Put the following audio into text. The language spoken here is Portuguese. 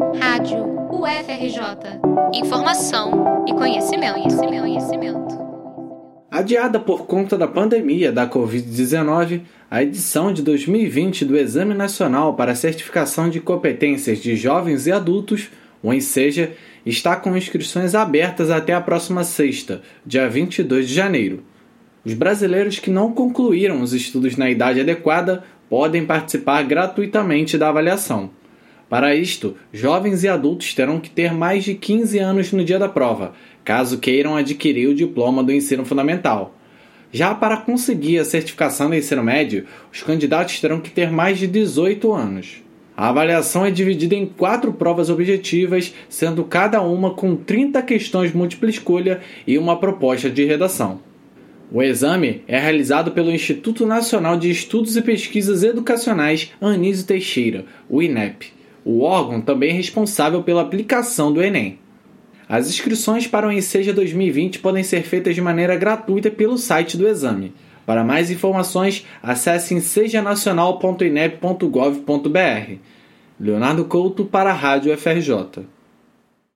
Rádio UFRJ. Informação e conhecimento, conhecimento, conhecimento. Adiada por conta da pandemia da Covid-19, a edição de 2020 do Exame Nacional para Certificação de Competências de Jovens e Adultos, o ENSEJA, está com inscrições abertas até a próxima sexta, dia 22 de janeiro. Os brasileiros que não concluíram os estudos na idade adequada podem participar gratuitamente da avaliação. Para isto, jovens e adultos terão que ter mais de 15 anos no dia da prova, caso queiram adquirir o diploma do ensino fundamental. Já para conseguir a certificação do ensino médio, os candidatos terão que ter mais de 18 anos. A avaliação é dividida em quatro provas objetivas, sendo cada uma com 30 questões múltipla escolha e uma proposta de redação. O exame é realizado pelo Instituto Nacional de Estudos e Pesquisas Educacionais Anísio Teixeira, o INEP o órgão também é responsável pela aplicação do Enem. As inscrições para o Enseja 2020 podem ser feitas de maneira gratuita pelo site do exame. Para mais informações, acesse ensejanacional.inep.gov.br. Leonardo Couto para a Rádio FRJ.